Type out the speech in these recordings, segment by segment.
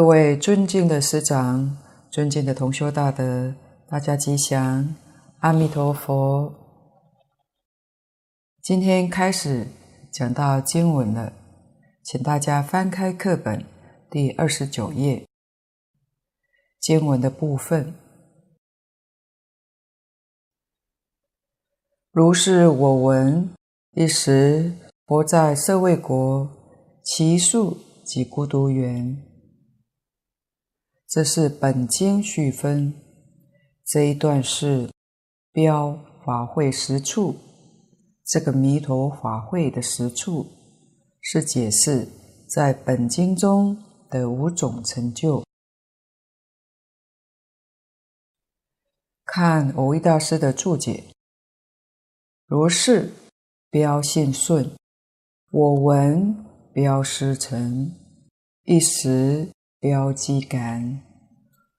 各位尊敬的师长、尊敬的同修大德，大家吉祥，阿弥陀佛。今天开始讲到经文了，请大家翻开课本第二十九页，经文的部分。如是我闻，一时佛在舍卫国，只树及孤独园。这是本经序分，这一段是标法会十处。这个弥陀法会的十处，是解释在本经中的五种成就。看蕅益大师的注解，如是标信顺，我闻标师承，一时。标记感，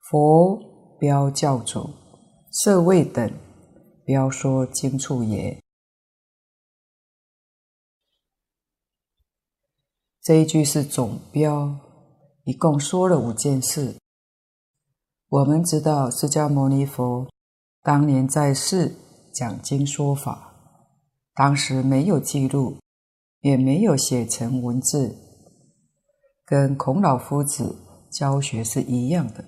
佛标教主，舍卫等标说经处也。这一句是总标，一共说了五件事。我们知道释迦牟尼佛当年在世讲经说法，当时没有记录，也没有写成文字，跟孔老夫子。教学是一样的，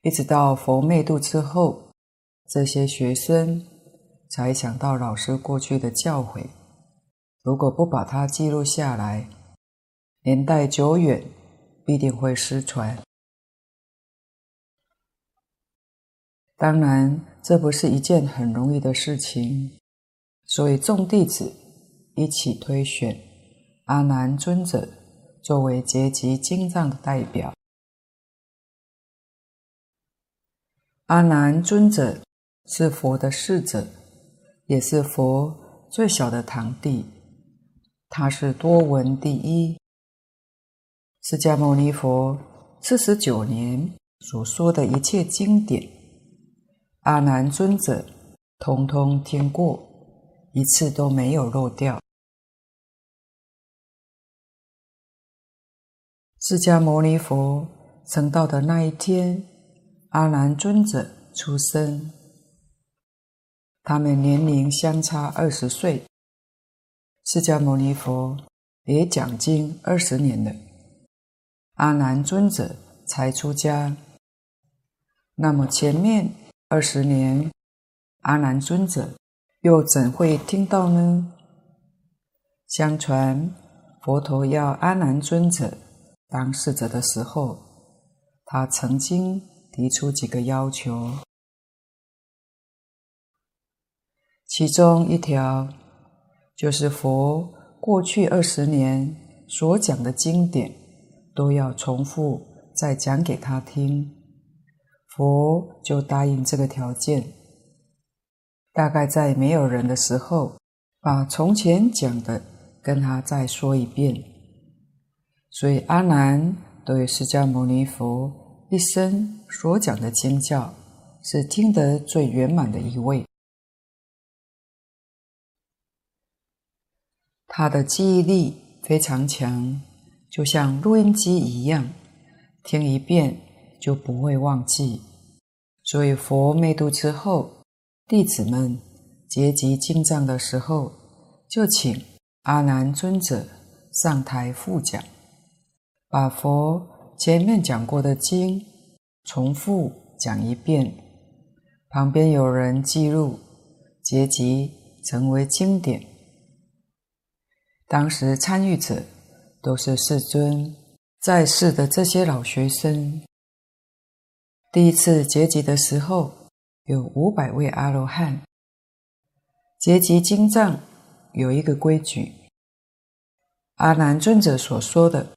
一直到佛灭度之后，这些学生才想到老师过去的教诲。如果不把它记录下来，年代久远，必定会失传。当然，这不是一件很容易的事情，所以众弟子一起推选阿难尊者。作为结集经藏的代表，阿难尊者是佛的侍者，也是佛最小的堂弟。他是多闻第一。释迦牟尼佛四十九年所说的一切经典，阿难尊者通通听过，一次都没有漏掉。释迦牟尼佛成道的那一天，阿难尊者出生。他们年龄相差二十岁。释迦牟尼佛也讲经二十年了，阿难尊者才出家。那么前面二十年，阿难尊者又怎会听到呢？相传佛陀要阿难尊者。当侍者的时候，他曾经提出几个要求，其中一条就是佛过去二十年所讲的经典都要重复再讲给他听。佛就答应这个条件，大概在没有人的时候，把从前讲的跟他再说一遍。所以，阿难对释迦牟尼佛一生所讲的经教是听得最圆满的一位。他的记忆力非常强，就像录音机一样，听一遍就不会忘记。所以，佛灭度之后，弟子们结集经藏的时候，就请阿难尊者上台复讲。把佛前面讲过的经重复讲一遍，旁边有人记录，结集成为经典。当时参与者都是世尊在世的这些老学生。第一次结集的时候，有五百位阿罗汉。结集经藏有一个规矩，阿难尊者所说的。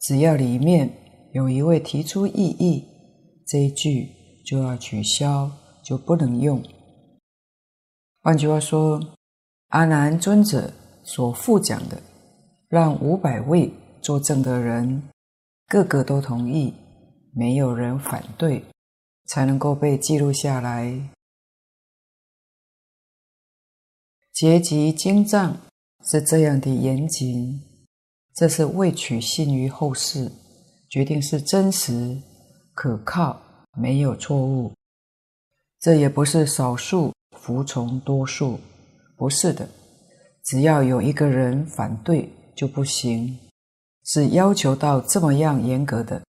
只要里面有一位提出异议，这一句就要取消，就不能用。换句话说，阿难尊者所复讲的，让五百位作证的人个个都同意，没有人反对，才能够被记录下来。结集经藏是这样的严谨。这是为取信于后世，决定是真实、可靠，没有错误。这也不是少数服从多数，不是的。只要有一个人反对就不行，是要求到这么样严格的。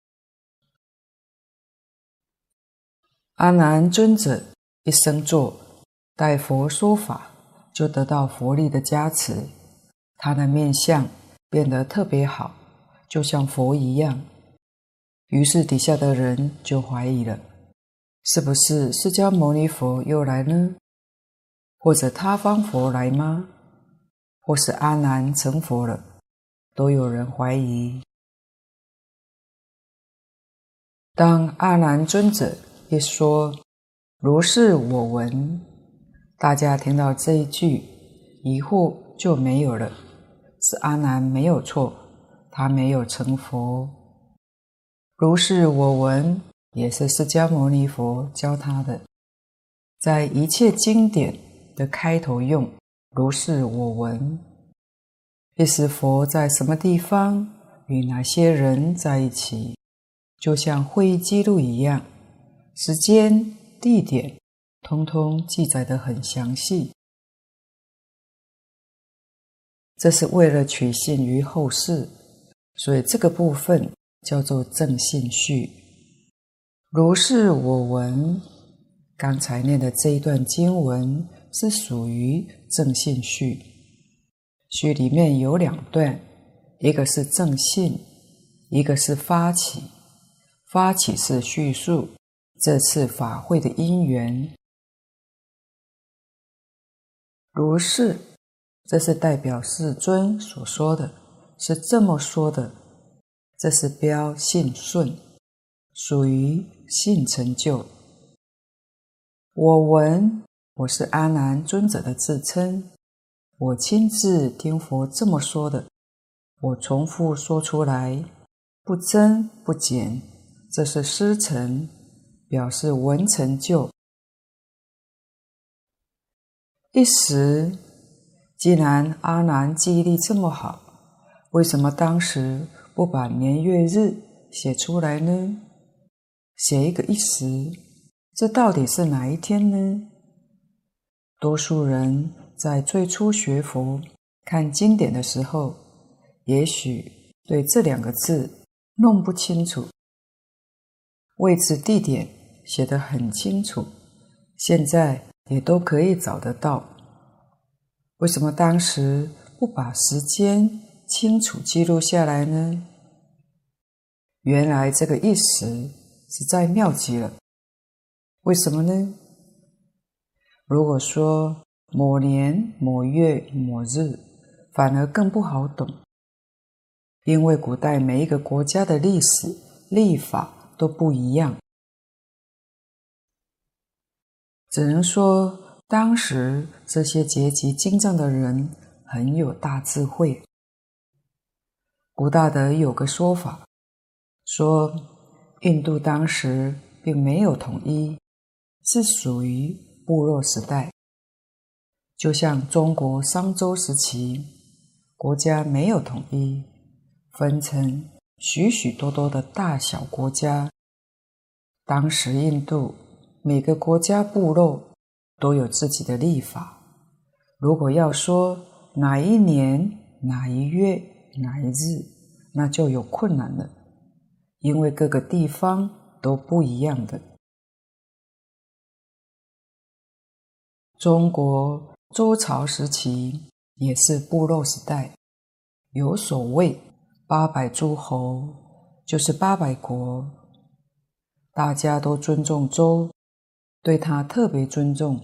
阿难尊者一生做，待佛说法，就得到佛力的加持，他的面相变得特别好，就像佛一样。于是底下的人就怀疑了。是不是释迦牟尼佛又来呢？或者他方佛来吗？或是阿难成佛了？都有人怀疑。当阿难尊者一说“如是我闻”，大家听到这一句，疑惑就没有了。是阿难没有错，他没有成佛。如是我闻。也是释迦牟尼佛教他的，在一切经典的开头用“如是我闻”，意思佛在什么地方与哪些人在一起，就像会议记录一样，时间、地点，通通记载得很详细。这是为了取信于后世，所以这个部分叫做正信序。如是我闻，刚才念的这一段经文是属于正信序。序里面有两段，一个是正信，一个是发起。发起是叙述这次法会的因缘。如是，这是代表世尊所说的，是这么说的。这是标信顺，属于。信成就，我闻，我是阿难尊者的自称，我亲自听佛这么说的，我重复说出来，不增不减，这是师承，表示闻成就。一时，既然阿难记忆力这么好，为什么当时不把年月日写出来呢？写一个一时，这到底是哪一天呢？多数人在最初学佛、看经典的时候，也许对这两个字弄不清楚。位置、地点写得很清楚，现在也都可以找得到。为什么当时不把时间清楚记录下来呢？原来这个一时。实在妙极了，为什么呢？如果说某年某月某日，反而更不好懂，因为古代每一个国家的历史历法都不一样，只能说当时这些结集经藏的人很有大智慧。古大德有个说法，说。印度当时并没有统一，是属于部落时代，就像中国商周时期，国家没有统一，分成许许多多的大小国家。当时印度每个国家部落都有自己的历法，如果要说哪一年哪一月哪一日，那就有困难了。因为各个地方都不一样的。中国周朝时期也是部落时代，有所谓八百诸侯，就是八百国，大家都尊重周，对他特别尊重，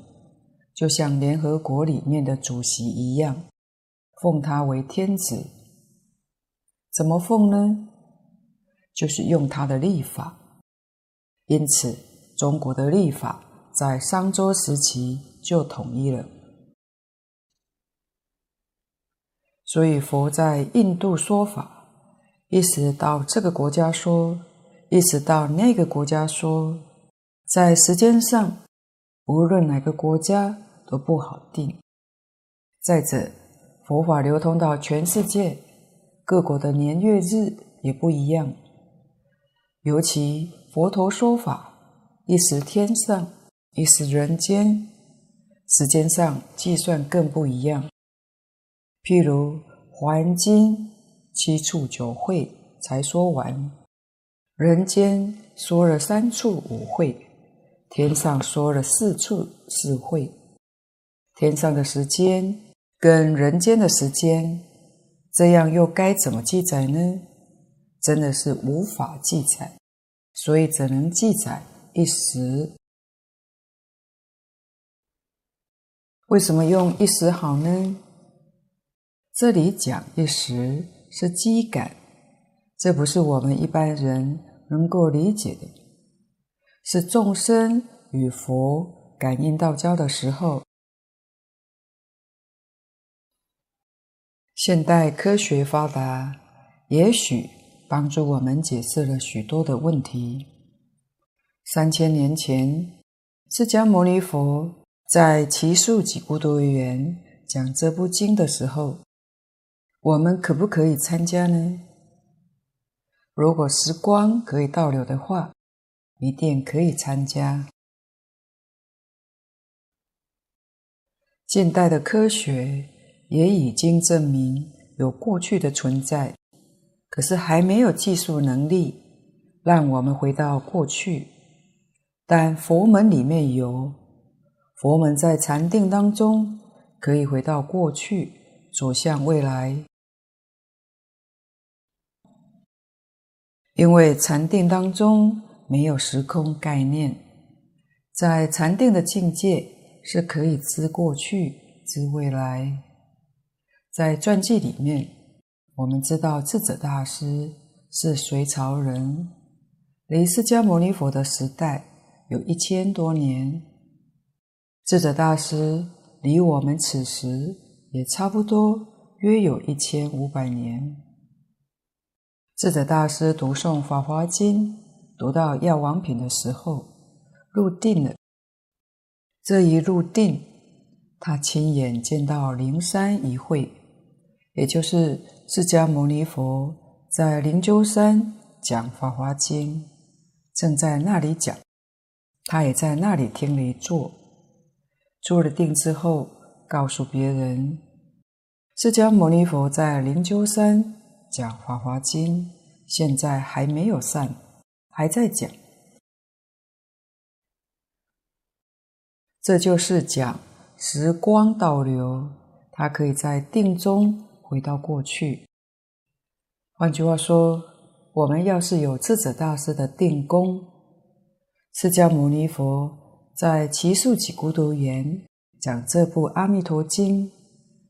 就像联合国里面的主席一样，奉他为天子。怎么奉呢？就是用他的历法，因此中国的历法在商周时期就统一了。所以佛在印度说法，一直到这个国家说，一直到那个国家说，在时间上，无论哪个国家都不好定。再者，佛法流通到全世界，各国的年月日也不一样。尤其佛陀说法，一时天上，一时人间，时间上计算更不一样。譬如《华严经》七处九会才说完，人间说了三处五会，天上说了四处是会。天上的时间跟人间的时间，这样又该怎么记载呢？真的是无法记载，所以只能记载一时。为什么用一时好呢？这里讲一时是机感，这不是我们一般人能够理解的，是众生与佛感应道交的时候。现代科学发达，也许帮助我们解释了许多的问题。三千年前，释迦牟尼佛。在奇树给孤独园讲这部经的时候，我们可不可以参加呢？如果时光可以倒流的话，一定可以参加。近代的科学也已经证明有过去的存在，可是还没有技术能力让我们回到过去，但佛门里面有。佛门在禅定当中可以回到过去，走向未来，因为禅定当中没有时空概念，在禅定的境界是可以知过去、知未来。在传记里面，我们知道智者大师是隋朝人，离释迦牟尼佛的时代有一千多年。智者大师离我们此时也差不多约有一千五百年。智者大师读诵《法华经》，读到药王品的时候，入定了。这一入定，他亲眼见到灵山一会，也就是释迦牟尼佛在灵鹫山讲《法华经》，正在那里讲，他也在那里听了一座。做了定之后，告诉别人，释迦牟尼佛在灵鹫山讲《法华经》，现在还没有散，还在讲。这就是讲时光倒流，它可以在定中回到过去。换句话说，我们要是有智者大师的定功，释迦牟尼佛。在奇树给孤独园讲这部《阿弥陀经》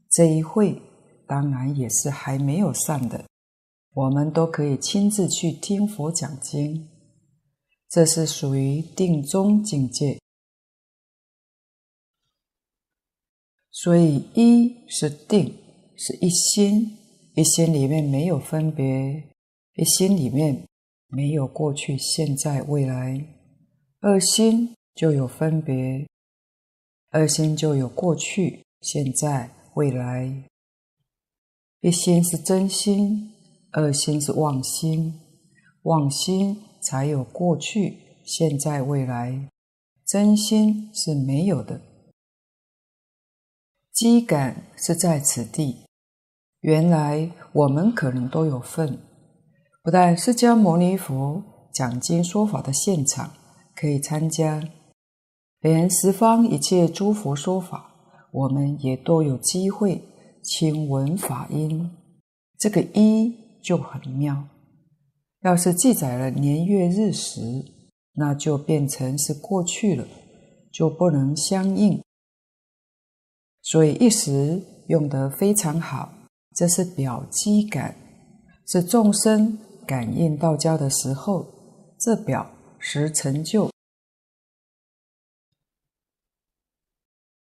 这一会，当然也是还没有散的。我们都可以亲自去听佛讲经，这是属于定中境界。所以一是定，是一心，一心里面没有分别，一心里面没有过去、现在、未来。二心。就有分别，二心就有过去、现在、未来。一心是真心，二心是妄心，妄心才有过去、现在、未来，真心是没有的。机感是在此地，原来我们可能都有份，不但释迦牟尼佛讲经说法的现场可以参加。连十方一切诸佛说法，我们也都有机会亲闻法音。这个一就很妙。要是记载了年月日时，那就变成是过去了，就不能相应。所以一时用得非常好，这是表机感，是众生感应道交的时候，这表时成就。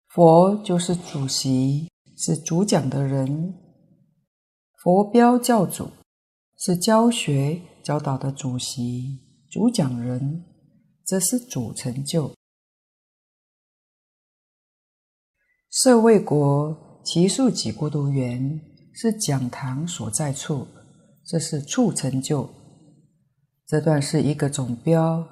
佛就是主席，是主讲的人。佛标教主是教学教导的主席、主讲人，这是主成就。社卫国只树给孤独园是讲堂所在处，这是处成就。这段是一个总标，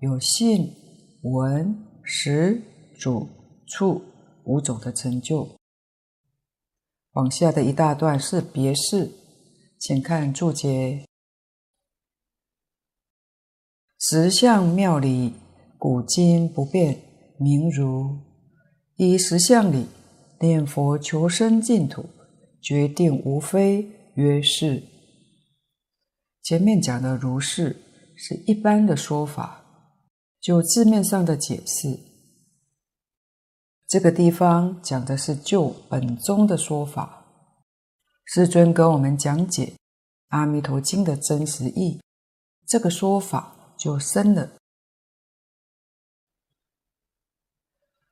有信、闻、识、主、处五种的成就。往下的一大段是别事，请看注解。实相妙理，古今不变，名如。依实相理念佛求生净土，决定无非曰是。前面讲的如是，是一般的说法，就字面上的解释。这个地方讲的是就本宗的说法，世尊跟我们讲解《阿弥陀经》的真实义，这个说法。就生了。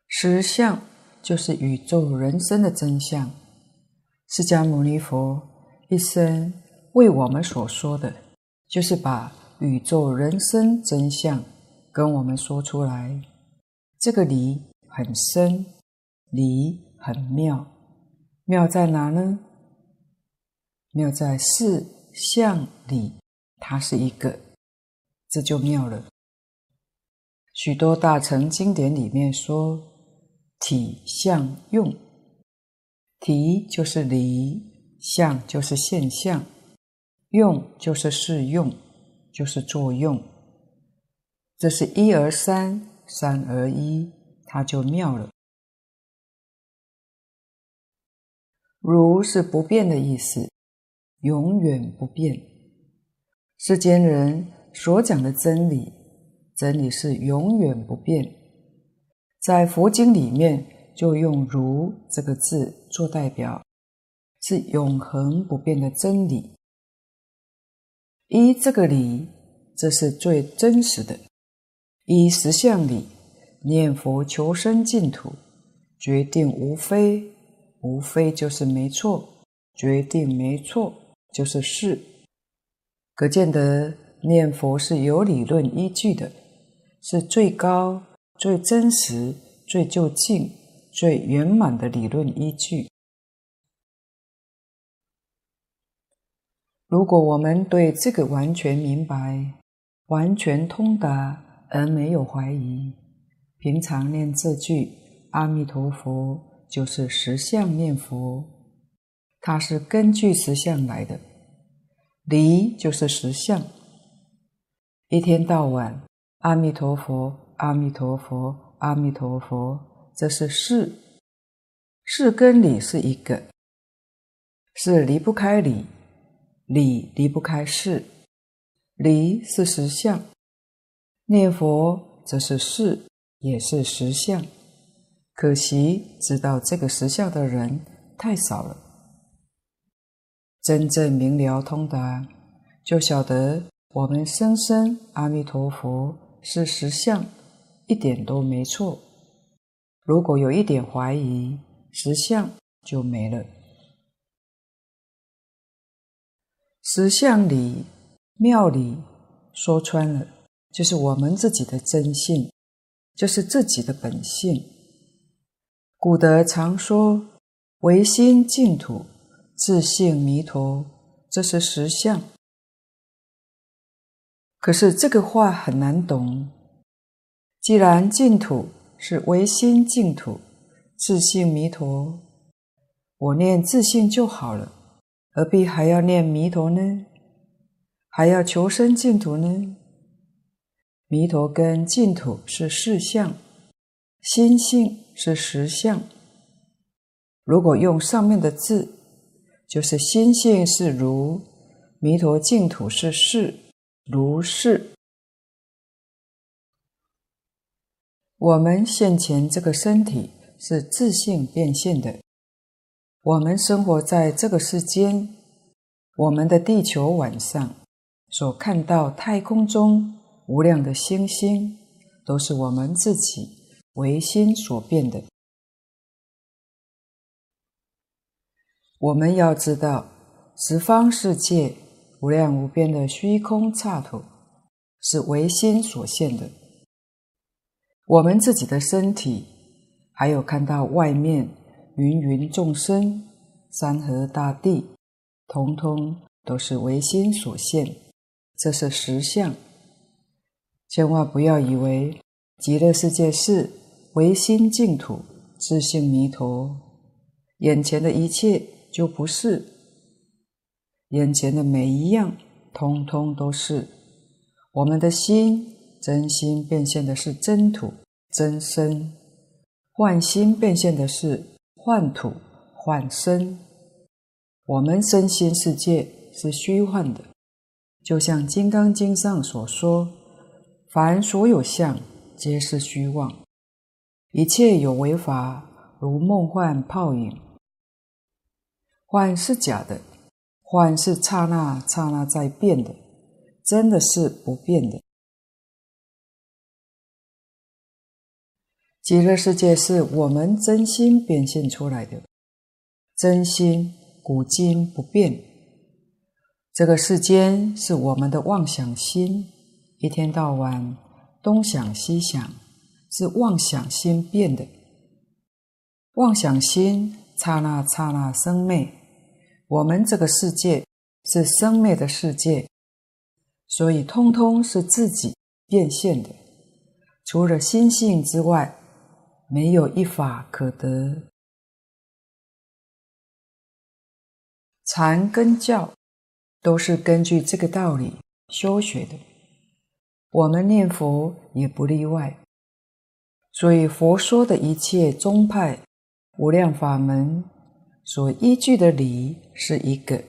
实相就是宇宙人生的真相。释迦牟尼佛一生为我们所说的，就是把宇宙人生真相跟我们说出来。这个理很深，理很妙。妙在哪呢？妙在事相理，它是一个。这就妙了。许多大乘经典里面说，体相用，体就是理，相就是现象，用就是适用，就是作用。这是一而三，三而一，它就妙了。如是不变的意思，永远不变。世间人。所讲的真理，真理是永远不变。在佛经里面，就用“如”这个字做代表，是永恒不变的真理。依这个理，这是最真实的。依实相理，念佛求生净土，决定无非，无非就是没错，决定没错就是是，可见得。念佛是有理论依据的，是最高、最真实、最究竟、最圆满的理论依据。如果我们对这个完全明白、完全通达而没有怀疑，平常念这句“阿弥陀佛”就是实相念佛，它是根据实相来的，离就是实相。一天到晚，阿弥陀佛，阿弥陀佛，阿弥陀佛，这是事。事跟理是一个，事离不开理，理离不开事，理是实相。念佛则是事，也是实相。可惜知道这个实相的人太少了。真正明了通达，就晓得。我们声声阿弥陀佛是实相，一点都没错。如果有一点怀疑，实相就没了。实相里妙里说穿了，就是我们自己的真性，就是自己的本性。古德常说：“唯心净土，自性弥陀”，这是实相。可是这个话很难懂。既然净土是唯心净土，自性弥陀，我念自性就好了，何必还要念弥陀呢？还要求生净土呢？弥陀跟净土是事相，心性是实相。如果用上面的字，就是心性是如，弥陀净土是事。如是，我们现前这个身体是自性变现的。我们生活在这个世间，我们的地球晚上所看到太空中无量的星星，都是我们自己唯心所变的。我们要知道十方世界。无量无边的虚空刹土是唯心所现的。我们自己的身体，还有看到外面芸芸众生、山河大地，通通都是唯心所现，这是实相，千万不要以为极乐世界是唯心净土、自性弥陀，眼前的一切就不是，眼前的每一样，通通都是。我们的心真心变现的是真土、真身，幻心变现的是幻土、幻身。我们身心世界是虚幻的，就像《金刚经》上所说。凡所有相，皆是虚妄；一切有为法，如梦幻泡影。幻是假的，幻是刹那刹那在变的，真的是不变的。极乐世界是我们真心变现出来的，真心古今不变。这个世间是我们的妄想心。一天到晚东想西想，是妄想心变的。妄想心刹那刹那生灭，我们这个世界是生灭的世界，所以通通是自己变现的。除了心性之外，没有一法可得。禅跟教都是根据这个道理修学的。我们念佛也不例外，所以佛说的一切宗派、无量法门所依据的理是一个。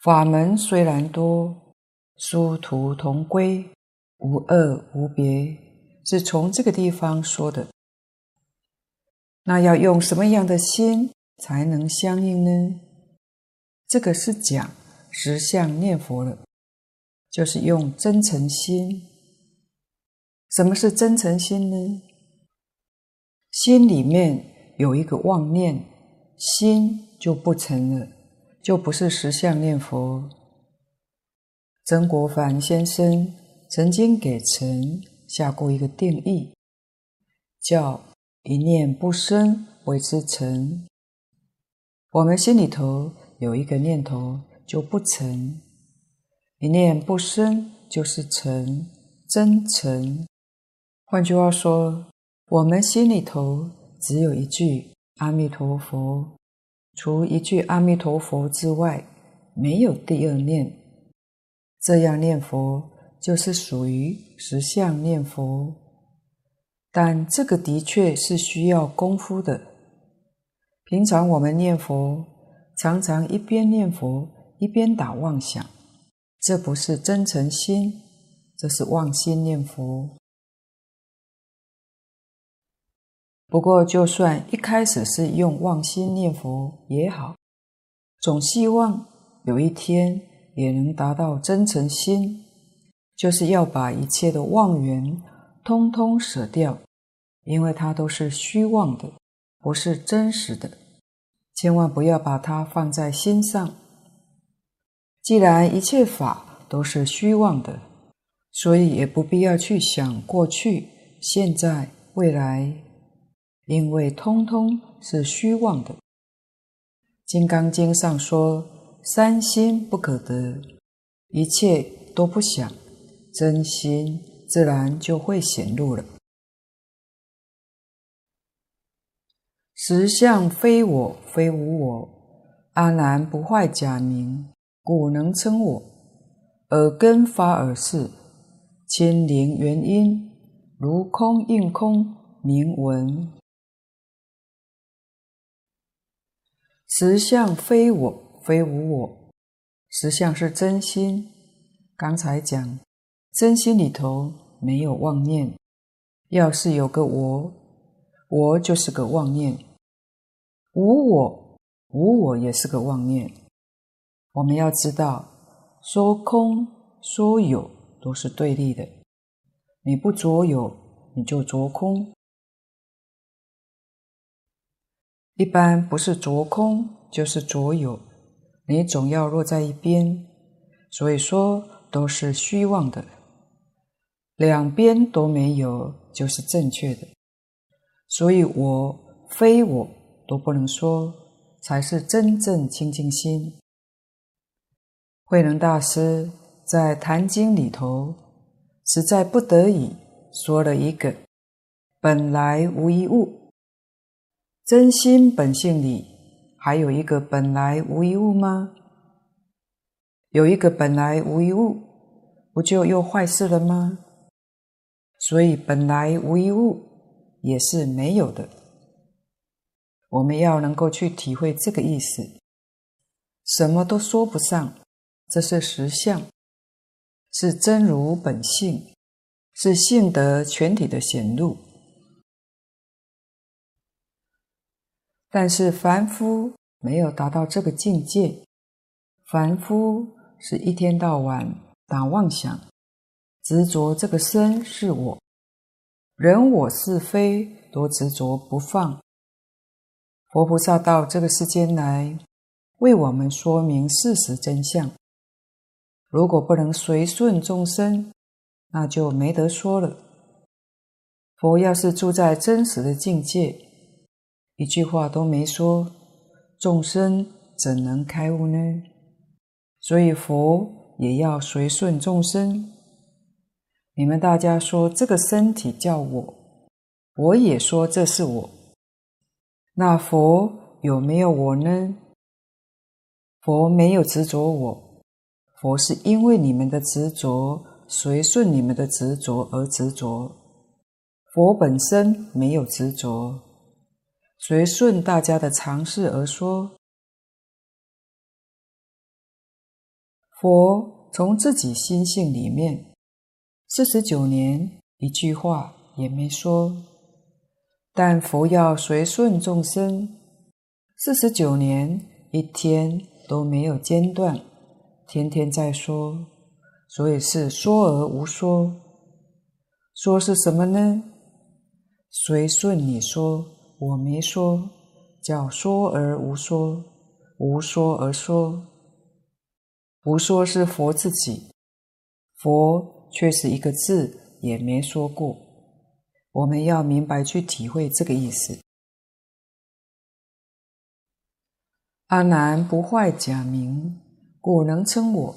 法门虽然多，殊途同归，无二无别，是从这个地方说的。那要用什么样的心才能相应呢？这个是讲实相念佛了。就是用真诚心。什么是真诚心呢？心里面有一个妄念，心就不成了，就不是实相念佛。曾国藩先生曾经给诚下过一个定义，叫“一念不生为之诚”。我们心里头有一个念头就不成。一念不生就是诚，真诚。换句话说，我们心里头只有一句阿弥陀佛，除一句阿弥陀佛之外，没有第二念。这样念佛就是属于实相念佛，但这个的确是需要功夫的。平常我们念佛，常常一边念佛一边打妄想。这不是真诚心，这是妄心念佛。不过，就算一开始是用妄心念佛也好，总希望有一天也能达到真诚心，就是要把一切的妄缘通通舍掉，因为它都是虚妄的，不是真实的，千万不要把它放在心上。既然一切法都是虚妄的，所以也不必要去想过去、现在、未来，因为通通是虚妄的。《金刚经》上说：“三心不可得，一切都不想，真心自然就会显露了。实相非我，非无我，阿难不坏假名。”故能称我，耳根法尔事，亲临缘因，如空应空，名闻。实相非我，非无我，实相是真心。刚才讲，真心里头没有妄念，要是有个我，我就是个妄念；无我，无我也是个妄念。我们要知道，说空说有都是对立的。你不着有，你就着空。一般不是着空，就是着有，你总要落在一边。所以说都是虚妄的，两边都没有，就是正确的。所以我非我都不能说，才是真正清净心。慧能大师在《坛经》里头实在不得已说了一个本来无一物。真心本性里还有一个本来无一物吗？有一个本来无一物，不就又坏事了吗？所以本来无一物也是没有的。我们要能够去体会这个意思，什么都说不上，这是实相，是真如本性，是性德全体的显露。但是凡夫没有达到这个境界，凡夫是一天到晚打妄想，执着这个身是我，人我是非都执着不放。佛菩萨到这个世间来，为我们说明事实真相。如果不能随顺众生，那就没得说了。佛要是住在真实的境界，一句话都没说，众生怎能开悟呢？所以佛也要随顺众生。你们大家说这个身体叫我，我也说这是我。那佛有没有我呢？佛没有执着我，佛是因为你们的执着，随顺你们的执着而执着。佛本身没有执着。随顺大家的常识而说，佛从自己心性里面四十九年一句话也没说，但佛要随顺众生，四十九年一天都没有间断，天天在说，所以是说而无说。说是什么呢？随顺你说。我没说，叫说而无说，无说而说，无说是佛自己，佛却是一个字也没说过。我们要明白去体会这个意思。阿难不坏假名，故能称我。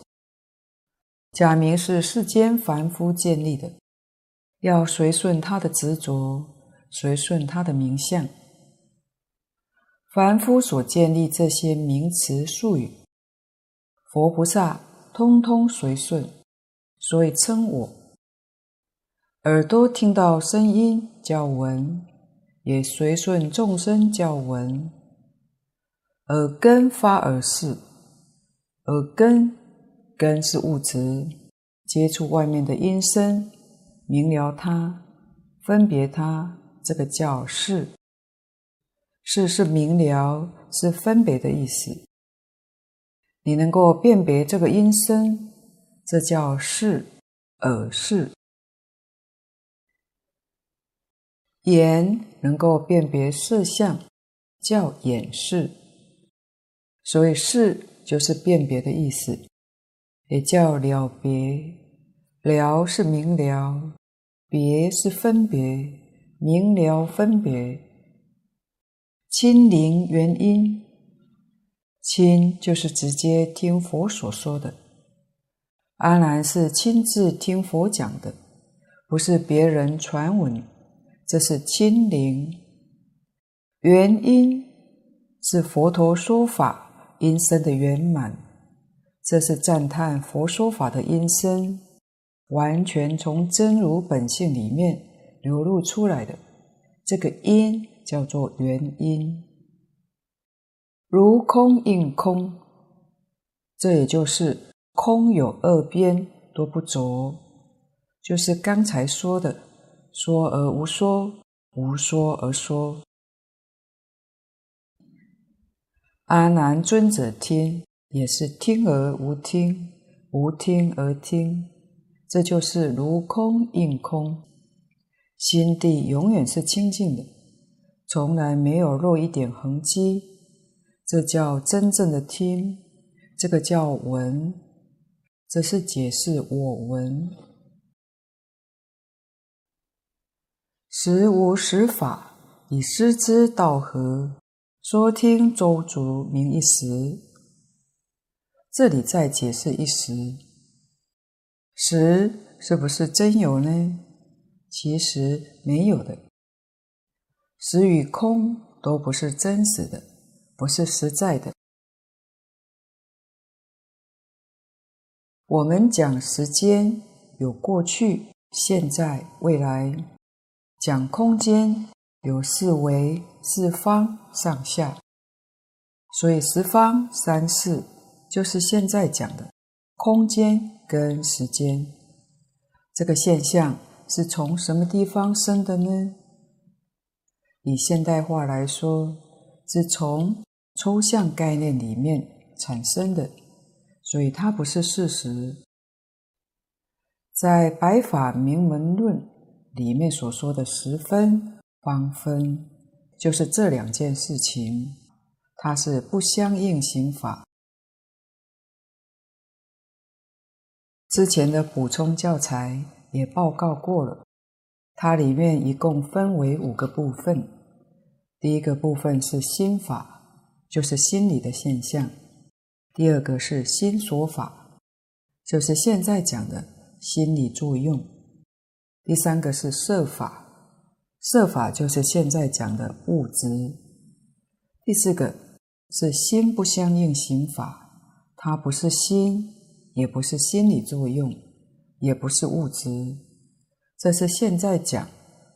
假名是世间凡夫建立的，要随顺他的执着。随顺他的名相，凡夫所建立这些名词术语，佛菩萨通通随顺，所以称我。耳朵听到声音叫闻，也随顺众生叫闻。耳根发耳识，耳根根是物质，接触外面的音声，明了它，分别它。这个叫识，识是明了，是分别的意思。你能够辨别这个音声，这叫识，耳识。眼能够辨别色相，叫眼识。所以识就是辨别的意思，也叫了别。了是明了，别是分别。明了分别，亲临缘音，亲就是直接听佛所说的。阿难是亲自听佛讲的，不是别人传闻，这是亲临。缘音是佛陀说法音声的圆满，这是赞叹佛说法的音声，完全从真如本性里面。流露出来的这个音叫做缘音，如空应空，这也就是空有二边都不着，就是刚才说的说而无说，无说而说。阿难尊者听也是听而无听，无听而听，这就是如空应空。心地永远是清净的，从来没有落一点痕迹，这叫真正的听，这个叫闻，这是解释我闻。实无实法，以师之道合，说听周足名一时。这里再解释一时，实是不是真有呢？其实没有的。实与空都不是真实的，不是实在的。我们讲时间有过去、现在、未来；讲空间有四维、四方、上下。所以十方三世就是现在讲的空间跟时间。这个现象是从什么地方生的呢？以现代话来说，是从抽象概念里面产生的，所以它不是事实。在《白法明门论》里面所说的十分、方分，就是这两件事情，它是不相应行法。之前的补充教材也报告过了，它里面一共分为五个部分。第一个部分是心法，就是心理的现象；第二个是心所法，就是现在讲的心理作用；第三个是色法，色法就是现在讲的物质；第四个是心不相应行法，它不是心，也不是心理作用，也不是物质，这是现在讲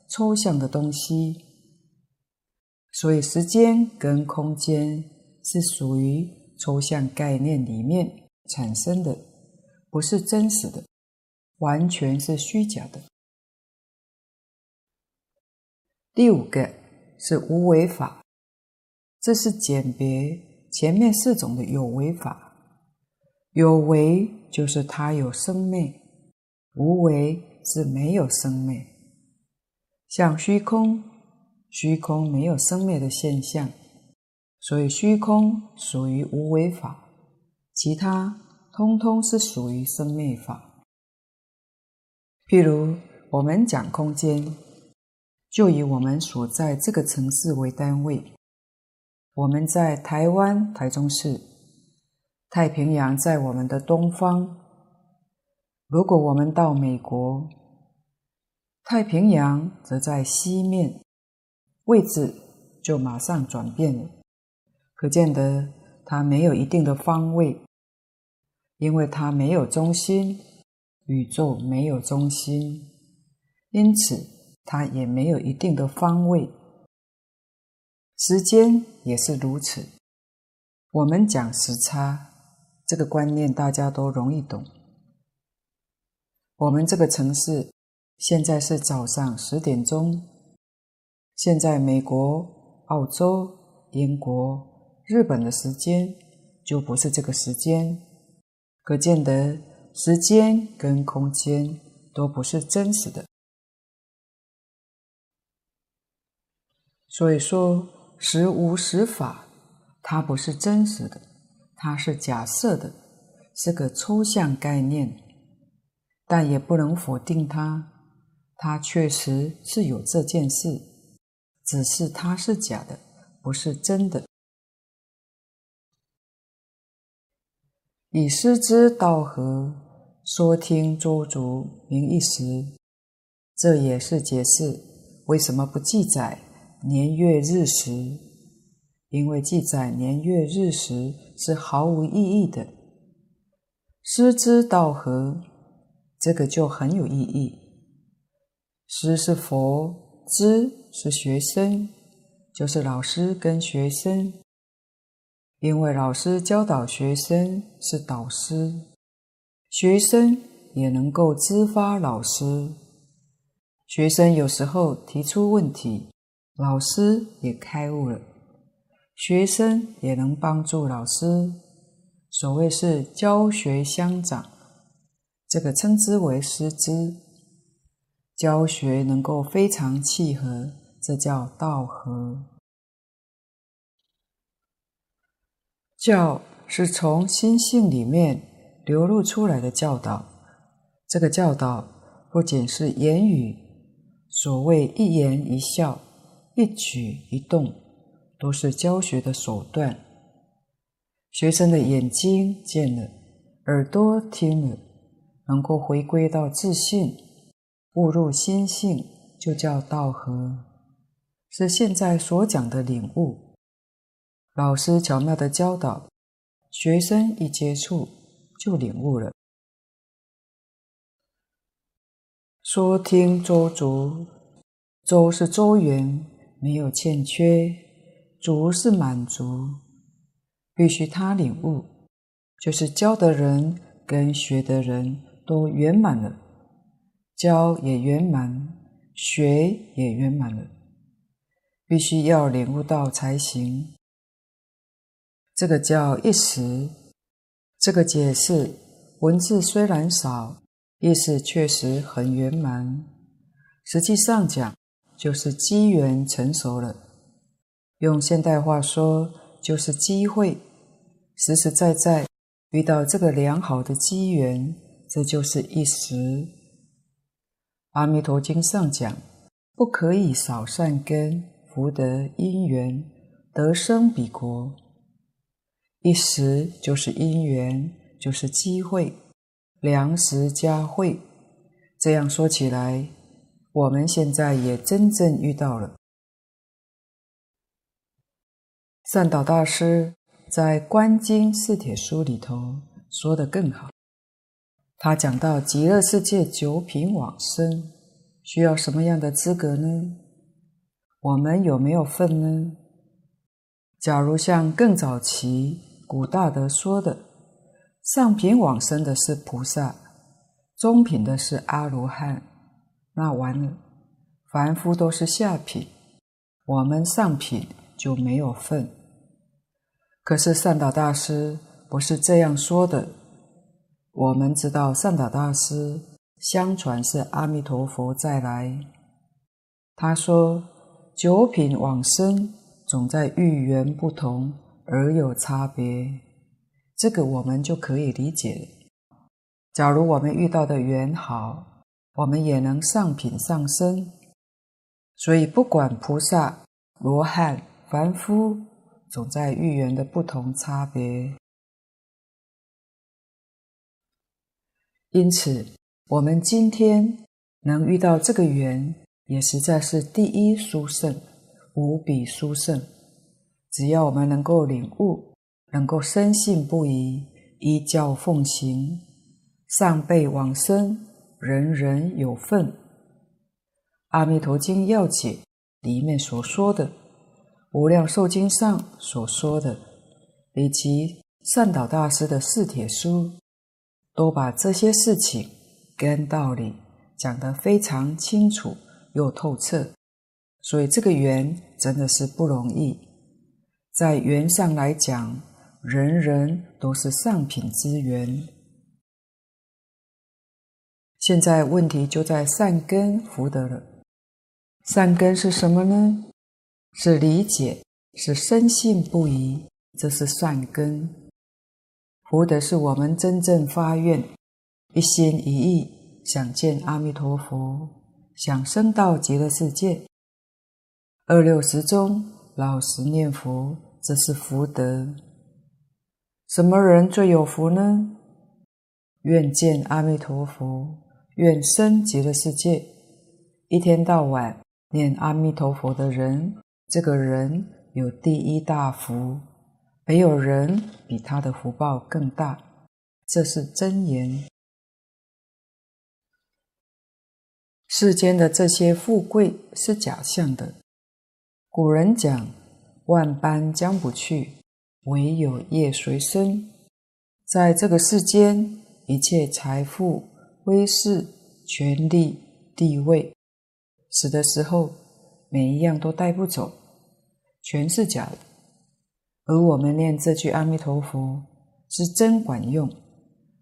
抽象的东西。所以，时间跟空间是属于抽象概念里面产生的，不是真实的，完全是虚假的。第五个是无为法，这是简别前面四种的有为法。有为就是它有生命，无为是没有生灭，像虚空。虚空没有生灭的现象，所以虚空属于无为法，其他通通是属于生灭法。譬如我们讲空间，就以我们所在这个城市为单位，我们在台湾台中市，太平洋在我们的东方。如果我们到美国，太平洋则在西面。位置就马上转变了，可见得它没有一定的方位，因为它没有中心，宇宙没有中心，因此它也没有一定的方位。时间也是如此。我们讲时差，这个观念大家都容易懂。我们这个城市现在是早上十点钟。现在美国、澳洲、英国、日本的时间就不是这个时间，可见得时间跟空间都不是真实的。所以说，实无实法，它不是真实的，它是假设的，是个抽象概念，但也不能否定它，它确实是有这件事。只是它是假的，不是真的。以师之道合，说听周足，名一时。这也是解释为什么不记载年月日时，因为记载年月日时是毫无意义的。师之道合，这个就很有意义。师是佛。知是学生，就是老师跟学生，因为老师教导学生是导师，学生也能够知发老师。学生有时候提出问题，老师也开悟了，学生也能帮助老师。所谓是教学相长，这个称之为师资。教学能够非常契合，这叫道合。教是从心性里面流露出来的教导，这个教导不仅是言语，所谓一言一笑、一举一动，都是教学的手段。学生的眼睛见了，耳朵听了，能够回归到自信，悟入心性，就叫道合，是现在所讲的领悟。老师巧妙的教导，学生一接触就领悟了。说听周足，周是周圆，没有欠缺；足是满足，必须他领悟，就是教的人跟学的人都圆满了，教也圆满，学也圆满了，必须要领悟到才行。这个叫一时，这个解释文字虽然少。意思确实很圆满，实际上讲就是机缘成熟了。用现代话说，就是机会，实实在在遇到这个良好的机缘，这就是一时。《阿弥陀经》上讲，不可以少善根福德因缘得生彼国。一时就是因缘，就是机会。良时佳会，这样说起来，我们现在也真正遇到了。善导大师在《观经四帖书》里头说得更好，他讲到极乐世界九品往生需要什么样的资格呢？我们有没有份呢？假如像更早期古大德说的。上品往生的是菩萨，中品的是阿罗汉，那完了，凡夫都是下品，我们上品就没有份。可是善导大师不是这样说的，我们知道善导大师相传是阿弥陀佛再来，他说九品往生总在遇缘不同而有差别。这个我们就可以理解了。假如我们遇到的缘好，我们也能上品上生。所以不管菩萨、罗汉、凡夫，总在遇缘的不同差别。因此，我们今天能遇到这个缘，也实在是第一殊胜，无比殊胜。只要我们能够领悟。能够深信不疑，依教奉行，上辈往生，人人有份。《阿弥陀经要解》里面所说的，《无量寿经》上所说的，以及善导大师的四帖书，都把这些事情跟道理讲得非常清楚又透彻。所以这个缘真的是不容易，在缘上来讲。人人都是上品之缘。现在问题就在善根福德了。善根是什么呢？是理解，是深信不疑，这是善根。福德是我们真正发愿，一心一意想见阿弥陀佛，想升到极乐世界，二六时中老实念佛，这是福德。什么人最有福呢？愿见阿弥陀佛，愿生极乐世界，一天到晚念阿弥陀佛的人，这个人有第一大福，没有人比他的福报更大，这是真言。世间的这些富贵是假象的，古人讲：万般将不去。唯有业随身，在这个世间，一切财富、威势、权力、地位，死的时候每一样都带不走，全是假的。而我们念这句阿弥陀佛是真管用，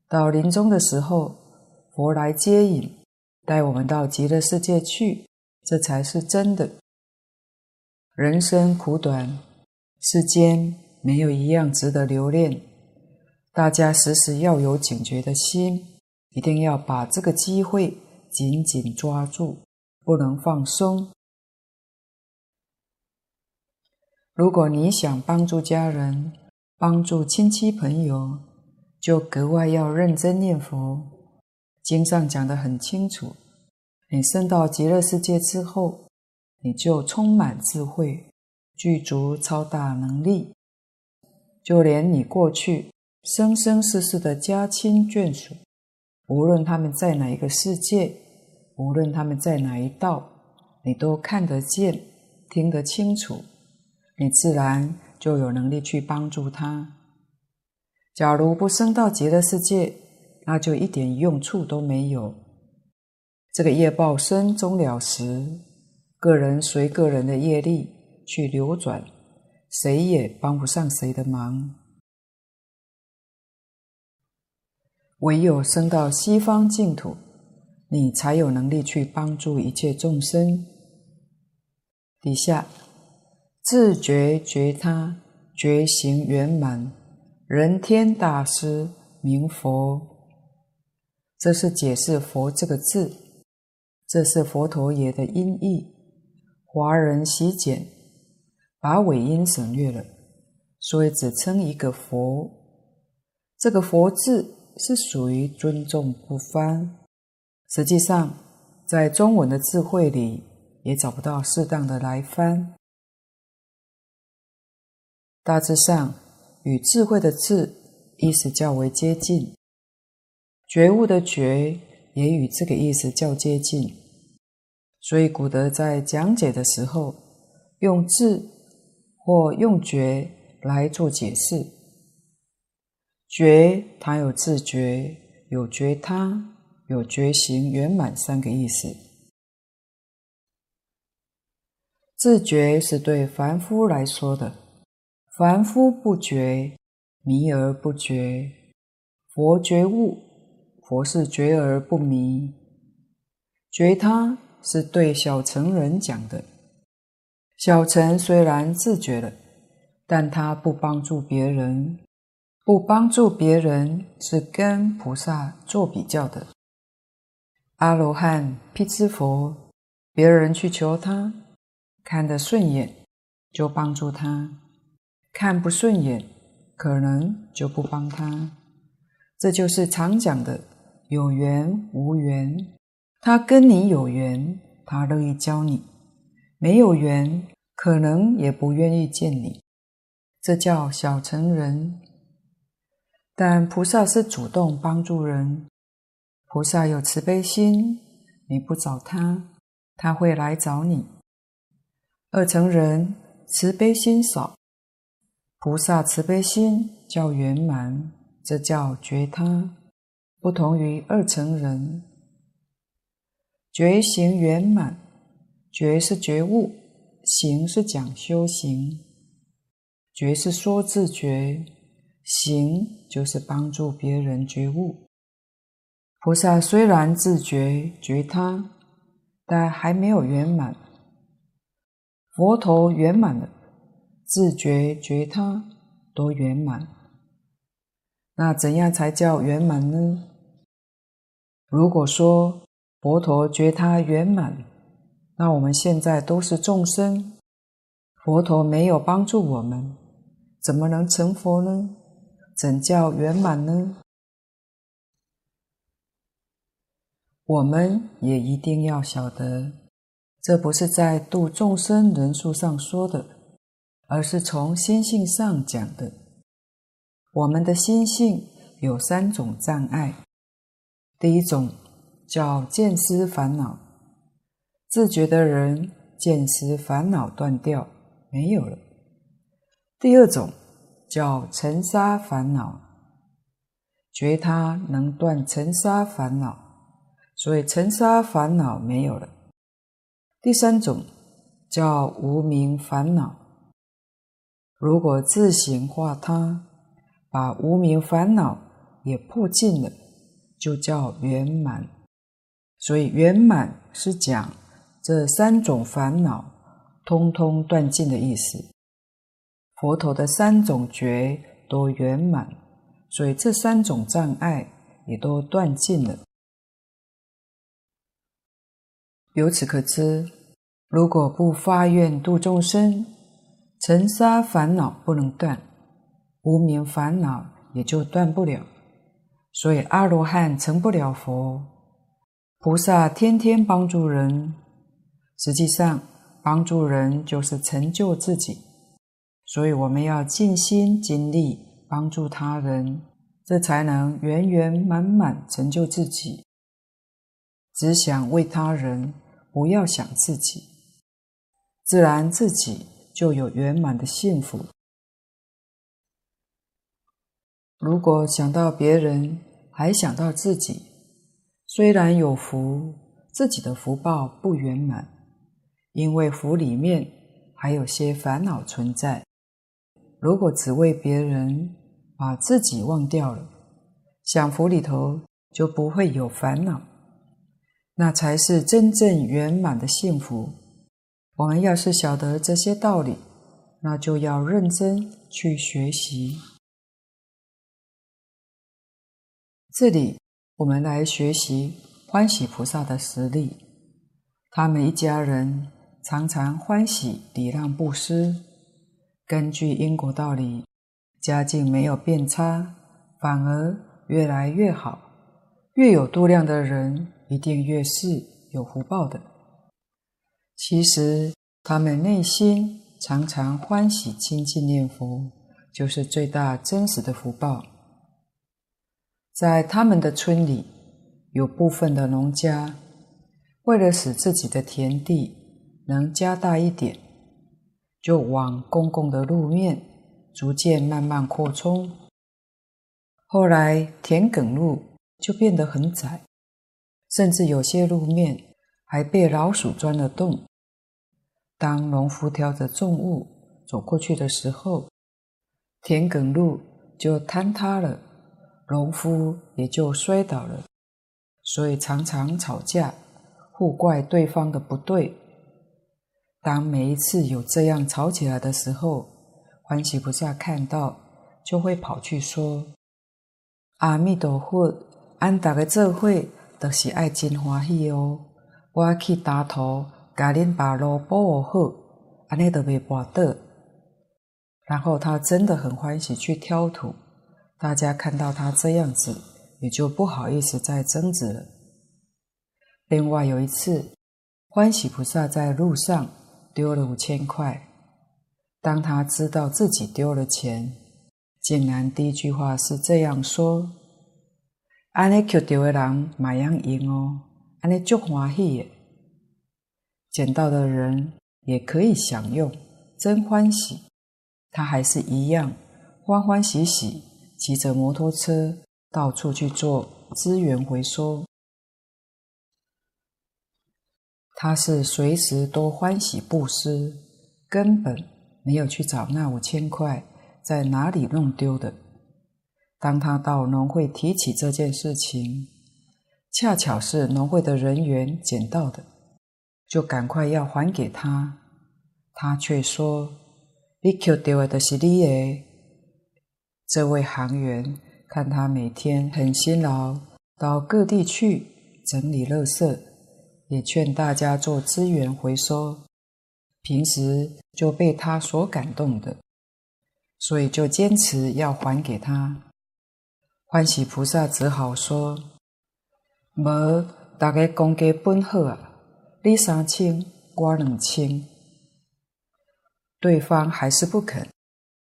到临终的时候，佛来接引，带我们到极乐世界去，这才是真的。人生苦短，世间。没有一样值得留恋，大家时时要有警觉的心，一定要把这个机会紧紧抓住，不能放松。如果你想帮助家人、帮助亲戚朋友，就格外要认真念佛，经上讲得很清楚，你升到极乐世界之后，你就充满智慧，具足超大能力，就连你过去生生世世的家亲眷属，无论他们在哪一个世界，无论他们在哪一道，你都看得见、听得清楚，你自然就有能力去帮助他。假如不升到极乐世界，那就一点用处都没有。这个业报深终了时，个人随个人的业力去流转，谁也帮不上谁的忙。唯有升到西方净土，你才有能力去帮助一切众生。底下，自觉觉他，觉行圆满。人天大师名佛，这是解释“佛”这个字，这是佛陀爷的音译。华人习简，把尾音省略了，所以只称一个佛。这个“佛”字是属于尊重不翻，实际上在中文的字汇里也找不到适当的来翻。大致上。与智慧的智意思较为接近，觉悟的觉也与这个意思较接近，所以古德在讲解的时候用智或用觉来做解释。觉它有自觉、有觉他、有觉行圆满三个意思。自觉是对凡夫来说的。凡夫不觉，迷而不觉；佛觉悟，佛是觉而不迷。觉他是对小乘人讲的。小乘虽然自觉了，但他不帮助别人，不帮助别人是跟菩萨做比较的。阿罗汉辟支佛，别人去求他，看得顺眼就帮助他。看不顺眼，可能就不帮他。这就是常讲的有缘无缘。他跟你有缘，他乐意教你；没有缘，可能也不愿意见你。这叫小成人。但菩萨是主动帮助人，菩萨有慈悲心，你不找他，他会来找你。二成人慈悲心少。菩萨慈悲心叫圆满，这叫觉他，不同于二乘人。觉行圆满，觉是觉悟，行是讲修行。觉是说自觉，行就是帮助别人觉悟。菩萨虽然自觉觉他，但还没有圆满。佛陀圆满了。自觉觉他多圆满，那怎样才叫圆满呢？如果说佛陀觉他圆满，那我们现在都是众生，佛陀没有帮助我们，怎么能成佛呢？怎叫圆满呢？我们也一定要晓得，这不是在度众生人数上说的。而是从心性上讲的。我们的心性有三种障碍，第一种叫见思烦恼，自觉的人见思烦恼断掉没有了；第二种叫尘沙烦恼，觉他能断尘沙烦恼，所以尘沙烦恼没有了；第三种叫无明烦恼。如果自行化他，把无明烦恼也破尽了，就叫圆满。所以圆满是讲这三种烦恼通通断尽的意思。佛陀的三种觉都圆满，所以这三种障碍也都断尽了。由此可知，如果不发愿度众生，尘沙烦恼不能断，无明烦恼也就断不了，所以阿罗汉成不了佛，菩萨天天帮助人，实际上帮助人就是成就自己，所以我们要尽心尽力帮助他人，这才能圆圆满满成就自己。只想为他人，不要想自己，自然自己就有圆满的幸福。如果想到别人，还想到自己，虽然有福，自己的福报不圆满，因为福里面还有些烦恼存在。如果只为别人，把自己忘掉了，享福里头就不会有烦恼。那才是真正圆满的幸福。我们要是晓得这些道理，那就要认真去学习。这里我们来学习欢喜菩萨的实例。他们一家人常常欢喜礼让布施，根据因果道理，家境没有变差，反而越来越好。越有度量的人，一定越是有福报的。其实他们内心常常欢喜亲近念佛，就是最大真实的福报。在他们的村里，有部分的农家，为了使自己的田地能加大一点，就往公共的路面逐渐慢慢扩充。后来田埂路就变得很窄。甚至有些路面还被老鼠钻了洞。当农夫挑着重物走过去的时候，田埂路就坍塌了，农夫也就摔倒了。所以常常吵架，互怪对方的不对。当每一次有这样吵起来的时候，欢喜菩萨看到，就会跑去说：“阿弥陀佛，俺大家做伙。”都是爱真欢喜哦！我去打头，甲恁把路保护好，安尼都袂跋倒。然后他真的很欢喜去挑土，大家看到他这样子，也就不好意思再争执了。另外有一次，欢喜菩萨在路上丢了五千块，当他知道自己丢了钱，竟然第一句话是这样说。安尼捡到的人嘛样赢哦，安尼足欢喜耶！捡到的人也可以享用，真欢喜。他还是一样欢欢喜喜骑着摩托车到处去做资源回收。他是随时都欢喜布施，根本没有去找那五千块在哪里弄丢的。当他到农会提起这件事情，恰巧是农会的人员捡到的，就赶快要还给他。他却说：“你捡到的是你的。”这位行员看他每天很辛劳，到各地去整理垃圾，也劝大家做资源回收，平时就被他所感动的，所以就坚持要还给他。欢喜菩萨只好说：“无，大家公家本好啊，你三千，我两千。”对方还是不肯，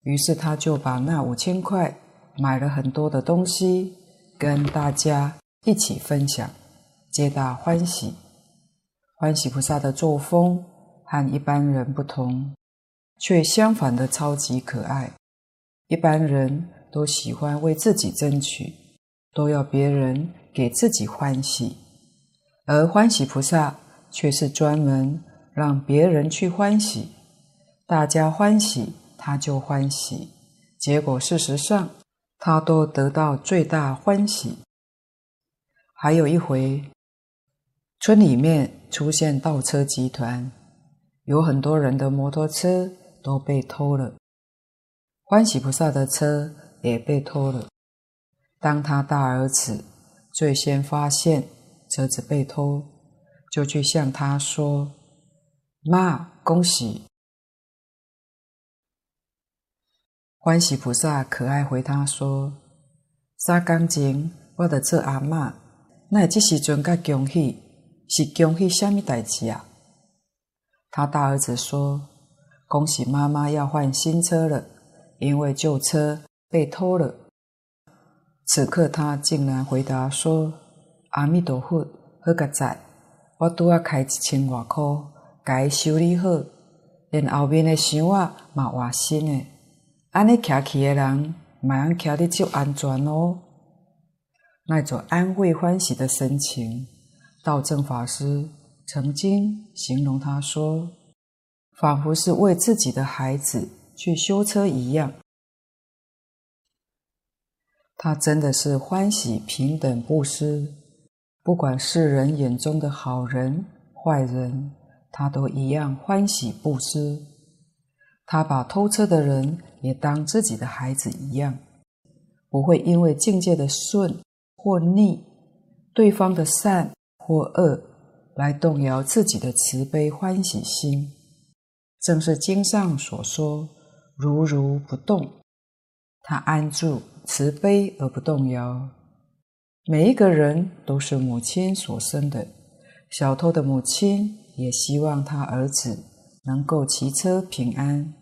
于是他就把那五千块买了很多的东西，跟大家一起分享，皆大欢喜。欢喜菩萨的作风和一般人不同，却相反的超级可爱。一般人。都喜欢为自己争取，都要别人给自己欢喜，而欢喜菩萨却是专门让别人去欢喜，大家欢喜他就欢喜，结果事实上他都得到最大欢喜。还有一回，村里面出现盗车集团，有很多人的摩托车都被偷了，欢喜菩萨的车。也被偷了。当他大儿子最先发现车子被偷，就去向他说：“妈，恭喜！”欢喜菩萨可爱回他说：“三工前我的做阿妈，那这时阵较恭喜，是恭喜什么代志啊？他大儿子说：“恭喜妈妈要换新车了，因为旧车被偷了。”此刻他竟然回答说：“阿弥陀佛，好个在，我拄啊开一千外块，该修理好，连后面的箱啊嘛换新的，安尼骑去的人，嘛能骑得就安全哦。”那种安慰欢喜的神情，道正法师曾经形容他说，仿佛是为自己的孩子去修车一样。他真的是欢喜平等布施，不管世人眼中的好人坏人，他都一样欢喜布施。他把偷车的人也当自己的孩子一样，不会因为境界的顺或逆，对方的善或恶，来动摇自己的慈悲欢喜心。正是经上所说“如如不动”，他安住。慈悲而不动摇。每一个人都是母亲所生的，小偷的母亲也希望他儿子能够骑车平安。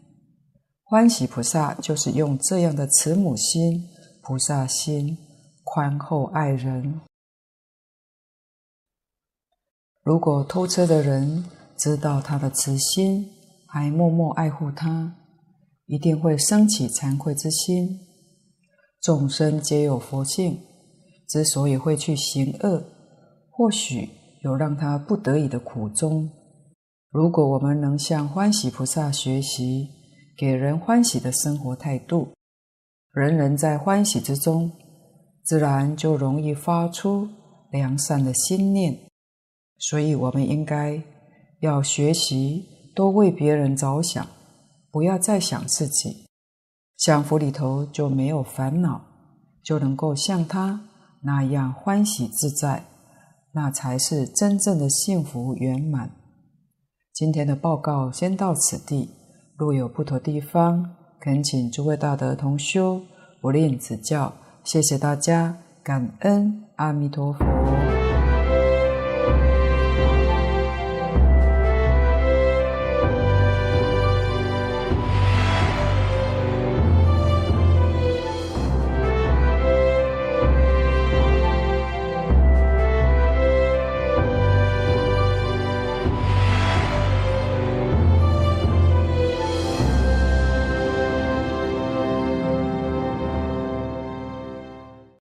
欢喜菩萨就是用这样的慈母心、菩萨心，宽厚爱人。如果偷车的人知道他的慈心，还默默爱护他，一定会升起惭愧之心。众生皆有佛性，之所以会去行恶，或许有让他不得已的苦衷。如果我们能向欢喜菩萨学习，给人欢喜的生活态度，人人在欢喜之中，自然就容易发出良善的心念。所以，我们应该要学习多为别人着想，不要再想自己。享福里头就没有烦恼，就能够像他那样欢喜自在，那才是真正的幸福圆满。今天的报告先到此地，若有不妥地方，恳请诸位大德同修不吝指教。谢谢大家，感恩阿弥陀佛。